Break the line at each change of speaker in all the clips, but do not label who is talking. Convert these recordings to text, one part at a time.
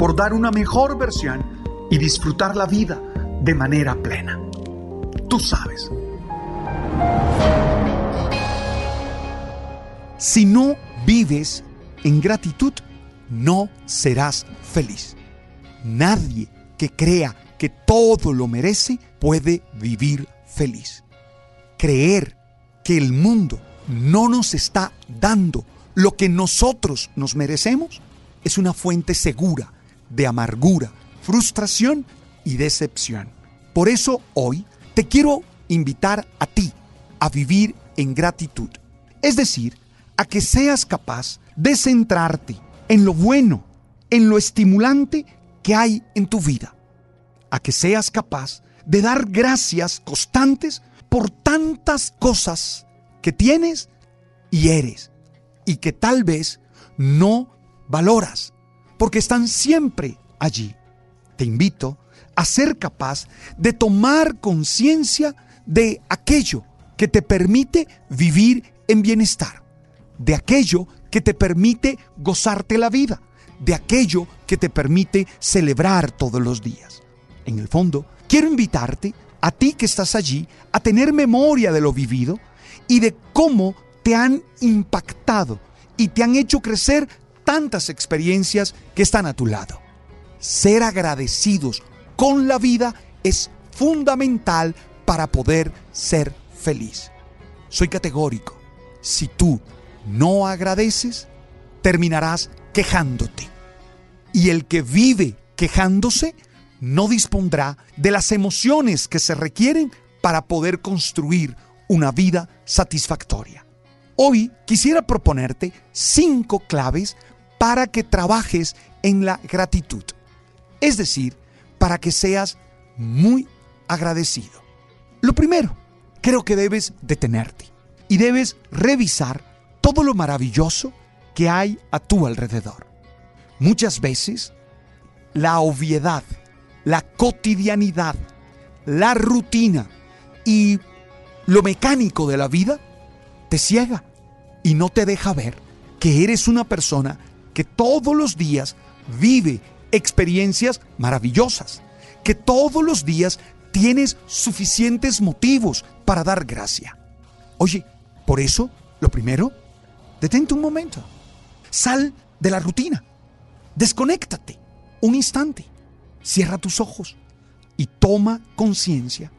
por dar una mejor versión y disfrutar la vida de manera plena. Tú sabes. Si no vives en gratitud, no serás feliz. Nadie que crea que todo lo merece puede vivir feliz. Creer que el mundo no nos está dando lo que nosotros nos merecemos es una fuente segura de amargura, frustración y decepción. Por eso hoy te quiero invitar a ti a vivir en gratitud. Es decir, a que seas capaz de centrarte en lo bueno, en lo estimulante que hay en tu vida. A que seas capaz de dar gracias constantes por tantas cosas que tienes y eres y que tal vez no valoras porque están siempre allí. Te invito a ser capaz de tomar conciencia de aquello que te permite vivir en bienestar, de aquello que te permite gozarte la vida, de aquello que te permite celebrar todos los días. En el fondo, quiero invitarte a ti que estás allí a tener memoria de lo vivido y de cómo te han impactado y te han hecho crecer tantas experiencias que están a tu lado. Ser agradecidos con la vida es fundamental para poder ser feliz. Soy categórico. Si tú no agradeces, terminarás quejándote. Y el que vive quejándose no dispondrá de las emociones que se requieren para poder construir una vida satisfactoria. Hoy quisiera proponerte cinco claves para que trabajes en la gratitud. Es decir, para que seas muy agradecido. Lo primero, creo que debes detenerte y debes revisar todo lo maravilloso que hay a tu alrededor. Muchas veces, la obviedad, la cotidianidad, la rutina y lo mecánico de la vida te ciega y no te deja ver que eres una persona que todos los días vive experiencias maravillosas, que todos los días tienes suficientes motivos para dar gracia. Oye, por eso, lo primero, detente un momento, sal de la rutina, desconéctate un instante, cierra tus ojos y toma conciencia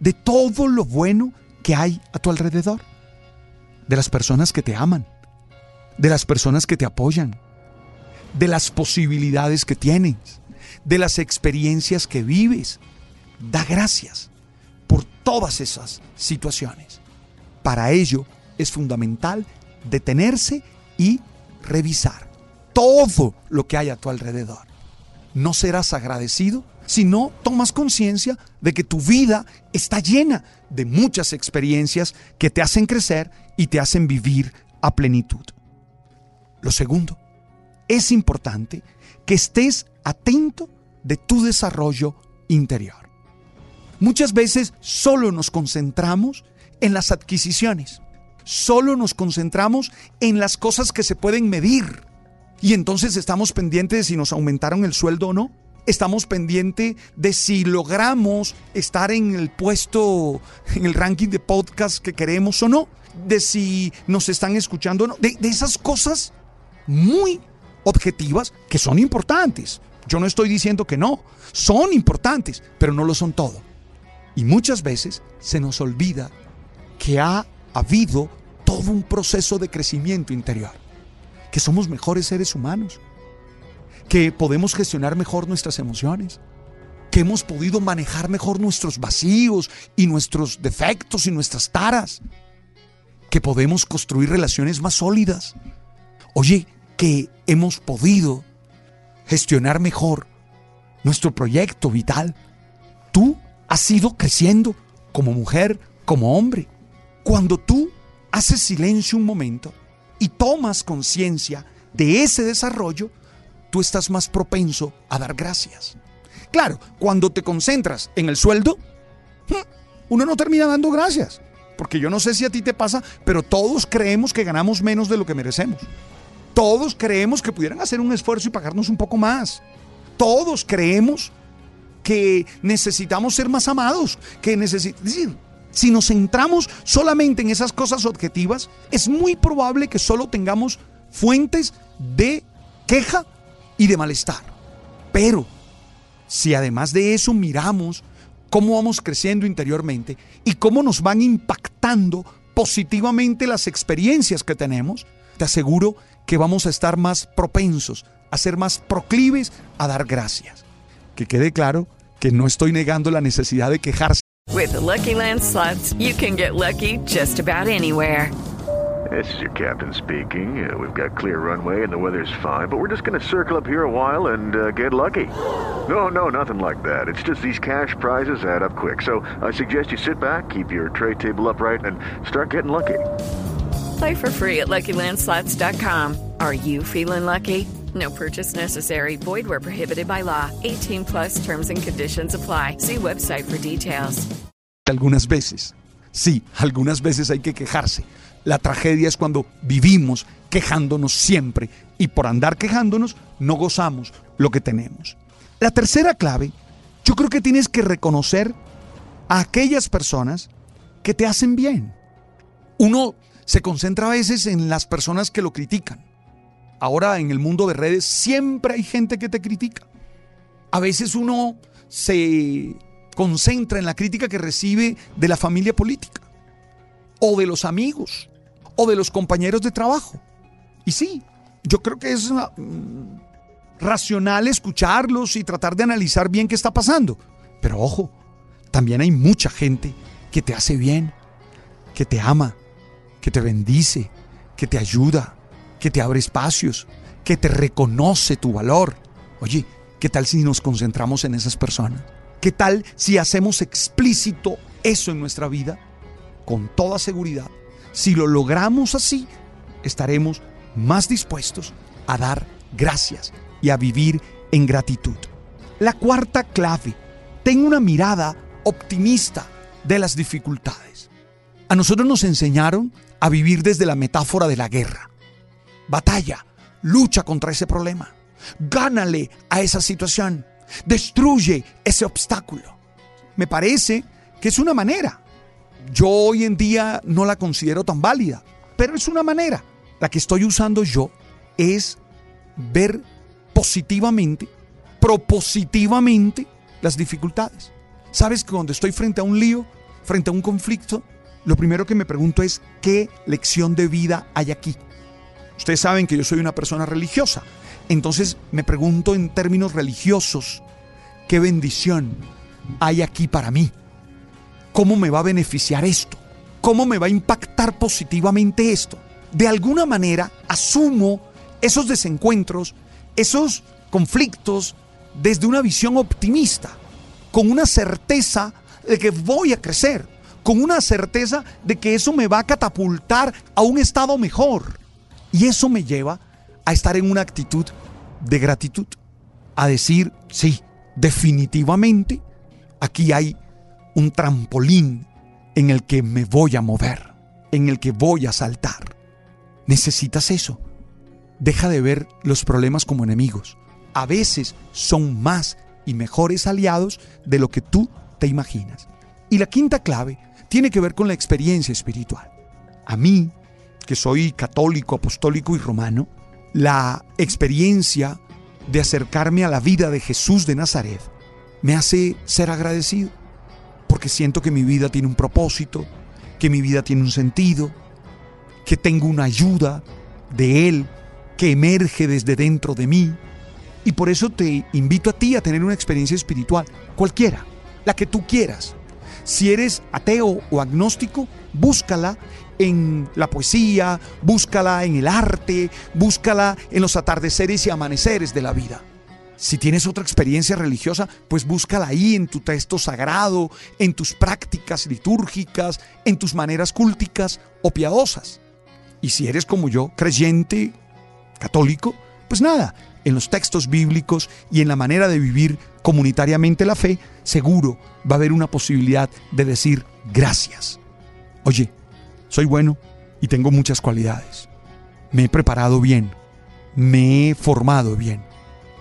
de todo lo bueno que hay a tu alrededor, de las personas que te aman, de las personas que te apoyan, de las posibilidades que tienes, de las experiencias que vives. Da gracias por todas esas situaciones. Para ello es fundamental detenerse y revisar todo lo que hay a tu alrededor. No serás agradecido si no tomas conciencia de que tu vida está llena de muchas experiencias que te hacen crecer y te hacen vivir a plenitud. Lo segundo, es importante que estés atento de tu desarrollo interior. Muchas veces solo nos concentramos en las adquisiciones, solo nos concentramos en las cosas que se pueden medir y entonces estamos pendientes de si nos aumentaron el sueldo o no. Estamos pendientes de si logramos estar en el puesto, en el ranking de podcast que queremos o no. De si nos están escuchando o no. De, de esas cosas muy objetivas que son importantes. Yo no estoy diciendo que no, son importantes, pero no lo son todo. Y muchas veces se nos olvida que ha habido todo un proceso de crecimiento interior, que somos mejores seres humanos, que podemos gestionar mejor nuestras emociones, que hemos podido manejar mejor nuestros vacíos y nuestros defectos y nuestras taras, que podemos construir relaciones más sólidas. Oye, que hemos podido gestionar mejor nuestro proyecto vital. Tú has ido creciendo como mujer, como hombre. Cuando tú haces silencio un momento y tomas conciencia de ese desarrollo, tú estás más propenso a dar gracias. Claro, cuando te concentras en el sueldo, hm, uno no termina dando gracias. Porque yo no sé si a ti te pasa, pero todos creemos que ganamos menos de lo que merecemos. Todos creemos que pudieran hacer un esfuerzo y pagarnos un poco más. Todos creemos que necesitamos ser más amados, que decir, si nos centramos solamente en esas cosas objetivas, es muy probable que solo tengamos fuentes de queja y de malestar. Pero si además de eso miramos cómo vamos creciendo interiormente y cómo nos van impactando positivamente las experiencias que tenemos, te aseguro que vamos a estar más propensos, a ser más proclives a dar gracias. Que quede claro que no estoy negando la necesidad de quejarse.
With the Lucky Land slots, you can get lucky just about anywhere.
This is your captain speaking. Uh, we've got clear runway and the weather's fine, but we're just going to circle up here a while and uh, get lucky. No, no, nothing like that. It's just these cash prizes add up quick. So I suggest you sit back, keep your tray table upright, and start getting lucky.
Play for free at LuckyLandSlots.com. Are you feeling lucky? No purchase necessary. Void where prohibited by law. 18 plus terms and conditions apply. See website for details.
Algunas veces, sí, algunas veces hay que quejarse. La tragedia es cuando vivimos quejándonos siempre y por andar quejándonos no gozamos lo que tenemos. La tercera clave, yo creo que tienes que reconocer a aquellas personas que te hacen bien. Uno se concentra a veces en las personas que lo critican. Ahora en el mundo de redes siempre hay gente que te critica. A veces uno se concentra en la crítica que recibe de la familia política, o de los amigos, o de los compañeros de trabajo. Y sí, yo creo que es mm, racional escucharlos y tratar de analizar bien qué está pasando. Pero ojo, también hay mucha gente que te hace bien, que te ama, que te bendice, que te ayuda, que te abre espacios, que te reconoce tu valor. Oye, ¿qué tal si nos concentramos en esas personas? ¿Qué tal si hacemos explícito eso en nuestra vida? Con toda seguridad, si lo logramos así, estaremos más dispuestos a dar gracias y a vivir en gratitud. La cuarta clave, ten una mirada optimista de las dificultades. A nosotros nos enseñaron a vivir desde la metáfora de la guerra. Batalla, lucha contra ese problema, gánale a esa situación, destruye ese obstáculo. Me parece que es una manera. Yo hoy en día no la considero tan válida, pero es una manera. La que estoy usando yo es ver positivamente, propositivamente las dificultades. Sabes que cuando estoy frente a un lío, frente a un conflicto, lo primero que me pregunto es qué lección de vida hay aquí. Ustedes saben que yo soy una persona religiosa, entonces me pregunto en términos religiosos, ¿qué bendición hay aquí para mí? ¿Cómo me va a beneficiar esto? ¿Cómo me va a impactar positivamente esto? De alguna manera asumo esos desencuentros, esos conflictos desde una visión optimista, con una certeza de que voy a crecer, con una certeza de que eso me va a catapultar a un estado mejor. Y eso me lleva a estar en una actitud de gratitud, a decir, sí, definitivamente, aquí hay un trampolín en el que me voy a mover, en el que voy a saltar. Necesitas eso. Deja de ver los problemas como enemigos. A veces son más y mejores aliados de lo que tú te imaginas. Y la quinta clave tiene que ver con la experiencia espiritual. A mí, que soy católico, apostólico y romano, la experiencia de acercarme a la vida de Jesús de Nazaret me hace ser agradecido. porque siento que mi vida tiene un propósito, que mi vida tiene un sentido, que tengo una ayuda de Él que emerge desde dentro de mí. Y por eso te invito a ti a tener una experiencia espiritual, cualquiera, la que tú quieras. Si eres ateo o agnóstico, búscala en la poesía, búscala en el arte, búscala en los atardeceres y amaneceres de la vida. Si tienes otra experiencia religiosa, pues búscala ahí en tu texto sagrado, en tus prácticas litúrgicas, en tus maneras cúlticas o piadosas. Y si eres como yo, creyente, católico, pues nada, en los textos bíblicos y en la manera de vivir comunitariamente la fe, seguro va a haber una posibilidad de decir gracias. Oye, soy bueno y tengo muchas cualidades. Me he preparado bien, me he formado bien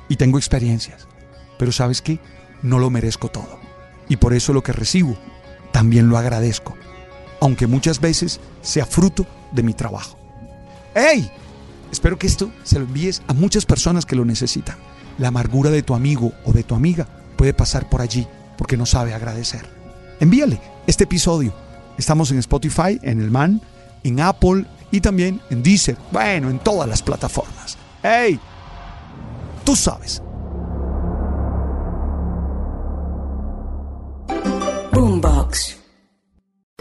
y tengo experiencias. Pero sabes qué? No lo merezco todo. Y por eso lo que recibo también lo agradezco, aunque muchas veces sea fruto de mi trabajo. ¡Hey! Espero que esto se lo envíes a muchas personas que lo necesitan. La amargura de tu amigo o de tu amiga puede pasar por allí porque no sabe agradecer. Envíale este episodio. Estamos en Spotify, en el Man, en Apple y también en Deezer. Bueno, en todas las plataformas. ¡Hey! Tú sabes.
Boombox.